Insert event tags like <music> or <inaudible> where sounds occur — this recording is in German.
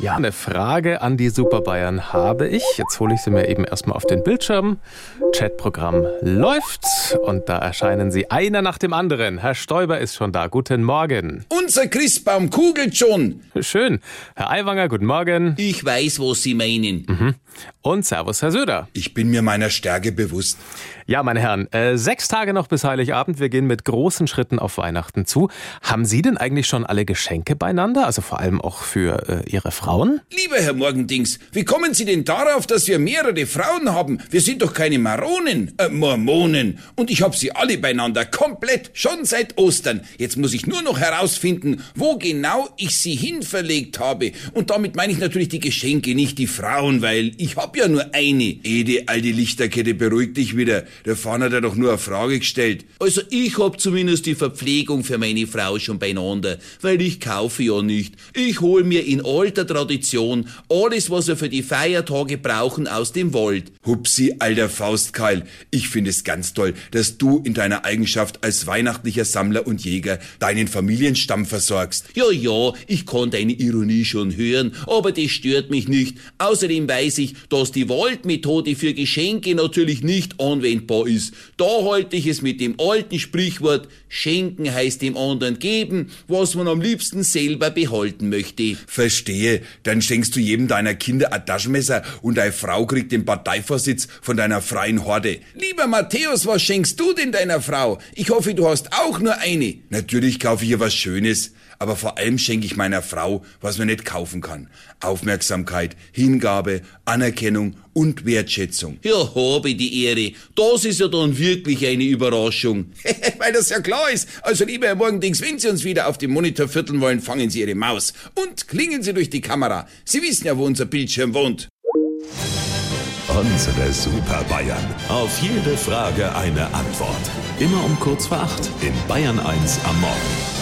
Ja, eine Frage an die Super Bayern habe ich. Jetzt hole ich sie mir eben erstmal auf den Bildschirm. Chatprogramm läuft und da erscheinen sie einer nach dem anderen. Herr Stoiber ist schon da. Guten Morgen. Unser Christbaum kugelt schon. Schön. Herr Aiwanger, guten Morgen. Ich weiß, was Sie meinen. Und Servus, Herr Söder. Ich bin mir meiner Stärke bewusst. Ja, meine Herren, äh, sechs Tage noch bis Heiligabend. Wir gehen mit großen Schritten auf Weihnachten zu. Haben Sie denn eigentlich schon alle Geschenke beieinander? Also vor allem auch für äh, Ihre Frauen? Lieber Herr Morgendings, wie kommen Sie denn darauf, dass wir mehrere Frauen haben? Wir sind doch keine Maronen, äh, Mormonen. Und ich hab sie alle beieinander, komplett, schon seit Ostern. Jetzt muss ich nur noch herausfinden, wo genau ich sie hinverlegt habe. Und damit meine ich natürlich die Geschenke, nicht die Frauen, weil ich hab ja nur eine. Ede, alte Lichterkette, beruhig dich wieder. Der Fahner hat ja doch nur eine Frage gestellt. Also ich hab zumindest die Verpflegung für meine Frau schon beieinander, weil ich kaufe ja nicht. Ich hol mir in alter Tradition alles, was wir für die Feiertage brauchen, aus dem Wald. Hupsi, alter Faustkeil. Ich finde es ganz toll, dass du in deiner Eigenschaft als weihnachtlicher Sammler und Jäger deinen Familienstamm versorgst. Ja, ja, ich kann deine Ironie schon hören, aber das stört mich nicht. Außerdem weiß ich, dass die Waldmethode für Geschenke natürlich nicht anwendbar ist. Da halte ich es mit dem alten Sprichwort, schenken heißt dem anderen geben, was man am liebsten selber behalten möchte. Verstehe. Dann schenkst du jedem deiner Kinder ein Taschenmesser und deine Frau kriegt den Parteivorsitz von deiner freien Horde. Lieber Matthäus, was schenkst du denn deiner Frau? Ich hoffe, du hast auch nur eine. Natürlich kaufe ich ihr was Schönes, aber vor allem schenke ich meiner Frau, was man nicht kaufen kann. Aufmerksamkeit, Hingabe, Anerkennung und Wertschätzung. Ja, habe die Ehre. Das ist ja dann wirklich eine Überraschung. <laughs> Weil das ja klar ist. Also lieber Herr Morgendings, wenn Sie uns wieder auf dem Monitor vierteln wollen, fangen Sie Ihre Maus und klingen Sie durch die Kamera. Sie wissen ja, wo unser Bildschirm wohnt. Unsere Super Bayern. Auf jede Frage eine Antwort. Immer um kurz vor acht in Bayern 1 am Morgen.